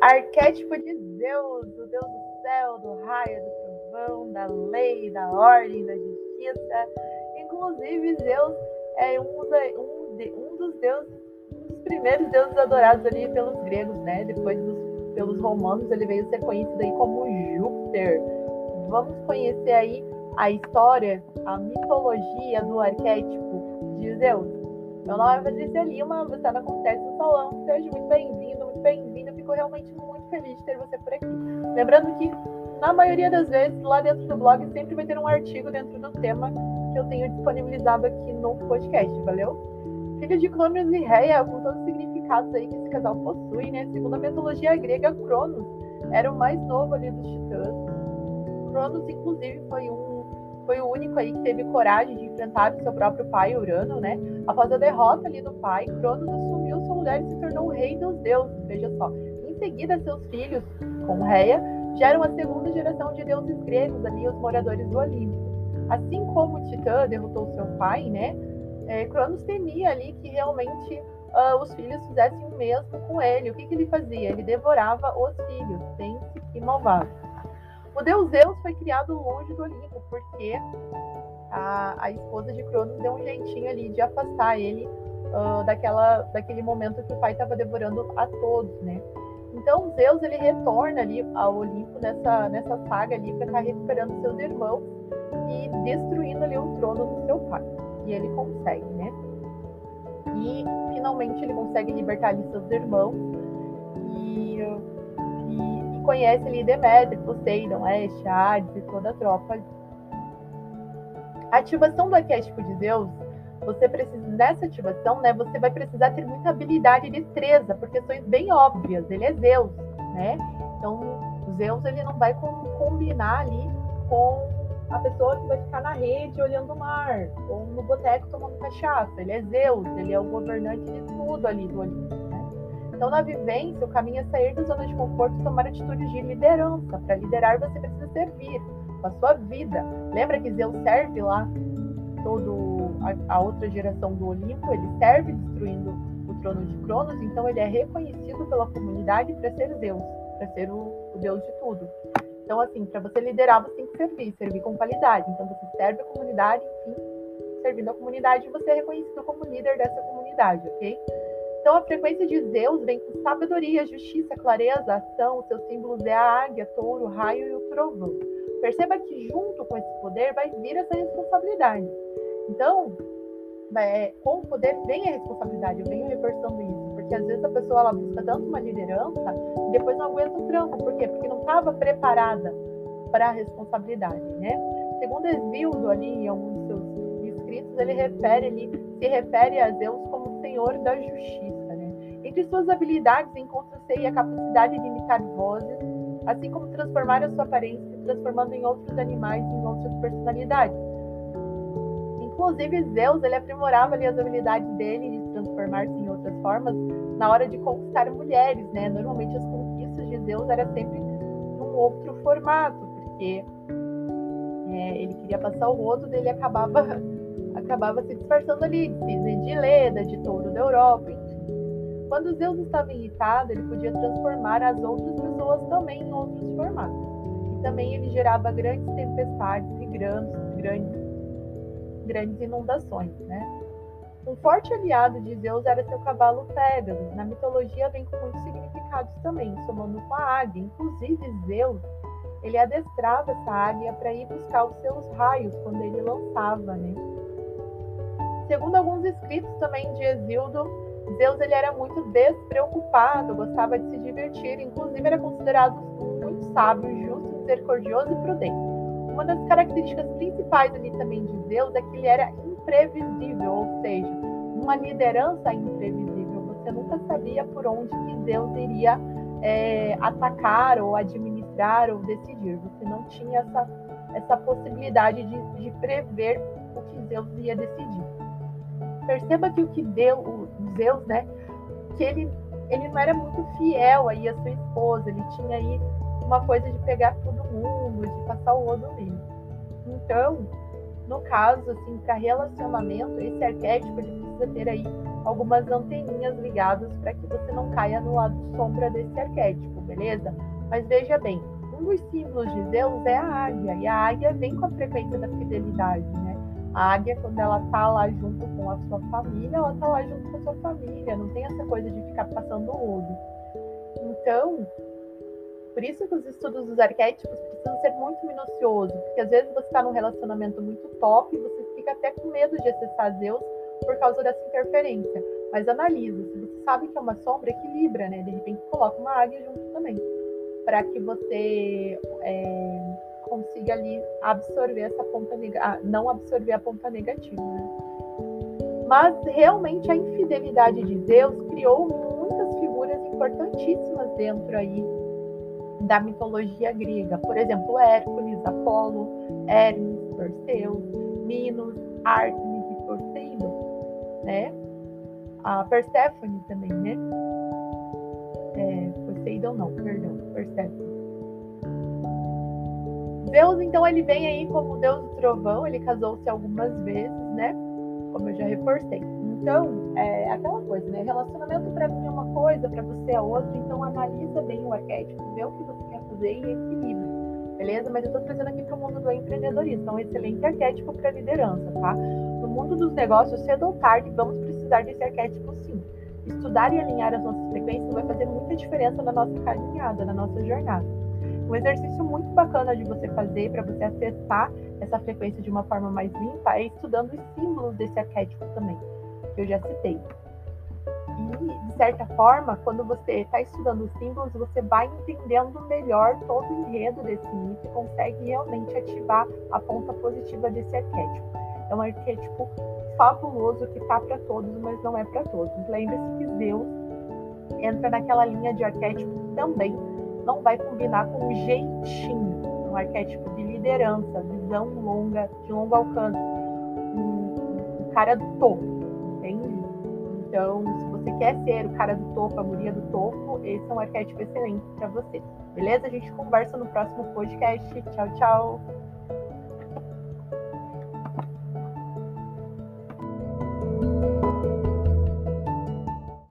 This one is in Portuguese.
Arquétipo de Zeus, o Deus do céu, do raio, do trovão, da lei, da ordem, da justiça. Inclusive, Zeus é um, um, um dos deuses, um dos primeiros deuses adorados ali pelos gregos, né? Depois dos, pelos romanos, ele veio ser conhecido aí como Júpiter. Vamos conhecer aí a história, a mitologia do arquétipo de Zeus. Meu nome é Patrícia Lima, você está na Acontece no Salão. Seja muito bem-vindo, muito bem-vinda. Fico realmente muito feliz de ter você por aqui. Lembrando que, na maioria das vezes, lá dentro do blog sempre vai ter um artigo dentro do tema que eu tenho disponibilizado aqui no podcast, valeu? Filho de Cronos e Reia, com todos os significados aí que esse casal possui, né? Segundo a mitologia grega, Cronos era o mais novo ali dos titãs. Cronos, inclusive, foi um foi o único aí que teve coragem de enfrentar seu próprio pai, Urano, né? Após a derrota ali do pai, Cronos assumiu sua mulher e se tornou o rei dos deuses, veja só. Seguida, seus filhos, com Reia, geram a segunda geração de deuses gregos ali, os moradores do Olimpo. Assim como Titã derrotou seu pai, né? É, Cronos temia ali que realmente uh, os filhos fizessem o mesmo com ele. O que, que ele fazia? Ele devorava os filhos, pense que malvado. O deus Zeus foi criado longe do Olimpo, porque a, a esposa de Cronos deu um jeitinho ali de afastar ele uh, daquela, daquele momento que o pai estava devorando a todos, né? Então Zeus ele retorna ali ao Olimpo nessa, nessa saga ali para estar recuperando seus irmãos e destruindo ali o trono do seu pai. E ele consegue, né? E finalmente ele consegue libertar ali seus irmãos e conhece ali Deméter, Poseidon, Hades e toda a tropa. A ativação do arquétipo de Zeus, você precisa, nessa ativação, né, você vai precisar ter muita habilidade e destreza, por questões bem óbvias, ele é Zeus, né? Então, Zeus, ele não vai combinar ali com a pessoa que vai ficar na rede olhando o mar, ou no boteco tomando cachaça. Ele é Zeus, ele é o governante de tudo ali do Olimpo. Então, na vivência, o caminho é sair da zona de conforto e tomar atitudes de liderança. Para liderar, você precisa servir com a sua vida. Lembra que Zeus serve lá todo a, a outra geração do Olimpo? Ele serve destruindo o trono de Cronos, então ele é reconhecido pela comunidade para ser Zeus, para ser o, o Deus de tudo. Então, assim, para você liderar, você tem que servir, servir com qualidade. Então, você serve a comunidade, enfim, servindo a comunidade, você é reconhecido como líder dessa comunidade, ok? Então, a frequência de Zeus vem com sabedoria, justiça, clareza, ação. Seus símbolos é a águia, touro, raio e o trovão. Perceba que, junto com esse poder, vai vir essa responsabilidade. Então, é, com o poder vem a responsabilidade. Eu venho reforçando isso, porque às vezes a pessoa ela busca tanto uma liderança e depois não aguenta o tranco. Por quê? Porque não estava preparada para a responsabilidade, né? Segundo Esvildo, ali, em alguns seus escritos, ele refere se refere a Zeus como Senhor da Justiça. Né? Entre suas habilidades encontra-se a capacidade de imitar vozes, assim como transformar a sua aparência, transformando em outros animais em outras personalidades. Inclusive, Zeus ele aprimorava ali, as habilidades dele de transformar-se em outras formas na hora de conquistar mulheres. Né? Normalmente, as conquistas de Zeus eram sempre num outro formato, porque é, ele queria passar o rodo dele acabava acabava se disfarçando ali, de Leda, de touro da Europa, enfim. Quando Zeus estava irritado, ele podia transformar as outras pessoas também em outros formatos. E também ele gerava grandes tempestades e grandes, grandes, grandes inundações, né? Um forte aliado de Zeus era seu cavalo Pégasus. Na mitologia vem com muitos significados também, somando com a águia. Inclusive, Zeus, ele adestrava essa águia para ir buscar os seus raios quando ele lançava, né? Segundo alguns escritos também de Exildo, Zeus ele era muito despreocupado, gostava de se divertir, inclusive era considerado muito sábio, justo, misericordioso e prudente. Uma das características principais ali também de Zeus é que ele era imprevisível, ou seja, uma liderança imprevisível. Você nunca sabia por onde que Deus iria é, atacar ou administrar ou decidir. Você não tinha essa, essa possibilidade de, de prever o que Deus ia decidir perceba que o que deu, o Zeus, né, que ele, ele não era muito fiel aí à sua esposa, ele tinha aí uma coisa de pegar todo mundo, de passar o rodo nele. Então, no caso, assim, para relacionamento, esse arquétipo ele precisa ter aí algumas anteninhas ligadas para que você não caia no lado sombra desse arquétipo, beleza? Mas veja bem, um dos símbolos de Zeus é a águia, e a águia vem com a frequência da fidelidade, né? A águia, quando ela tá lá junto com a sua família, ela tá lá junto com a sua família, não tem essa coisa de ficar passando rodo. Então, por isso que os estudos dos arquétipos precisam ser muito minuciosos, porque às vezes você está num relacionamento muito top e você fica até com medo de acessar Deus por causa dessa interferência. Mas analisa, se você sabe que é uma sombra, equilibra, né? De repente coloca uma águia junto também, para que você é, consiga ali absorver essa ponta negativa, ah, não absorver a ponta negativa? Mas realmente a infidelidade de Deus criou muitas figuras importantíssimas dentro aí da mitologia grega. Por exemplo, Hércules, Apolo, Hermes, Perseu, Minos, Artemis e Poseidon, né? A Perséfone também, né? É, Poseidon não, perdão, Perséfone. Zeus, então, ele vem aí como deus do trovão, ele casou-se algumas vezes, né? Como eu já reforcei. Então, é aquela coisa, né? Relacionamento para mim é uma coisa, para você é outra. Então, analisa bem o arquétipo, vê o que você quer fazer e equilibra, beleza? Mas eu estou trazendo aqui para o mundo do empreendedorismo. Então, um excelente arquétipo para liderança, tá? No mundo dos negócios, cedo ou tarde, vamos precisar desse arquétipo sim. Estudar e alinhar as nossas frequências vai fazer muita diferença na nossa caminhada, na nossa jornada. Um exercício muito bacana de você fazer para você acessar essa frequência de uma forma mais limpa é estudando os símbolos desse arquétipo também que eu já citei. E, de certa forma, quando você está estudando os símbolos, você vai entendendo melhor todo o enredo desse mito e consegue realmente ativar a ponta positiva desse arquétipo. É um arquétipo fabuloso que está para todos, mas não é para todos. Lembre-se que Deus entra naquela linha de arquétipo também não vai combinar com o jeitinho, um arquétipo de liderança, visão longa, de longo alcance, um, um cara do topo então, se você quer ser o cara do topo, a guria do topo, esse é um arquétipo excelente para você. Beleza? A gente conversa no próximo podcast. Tchau, tchau.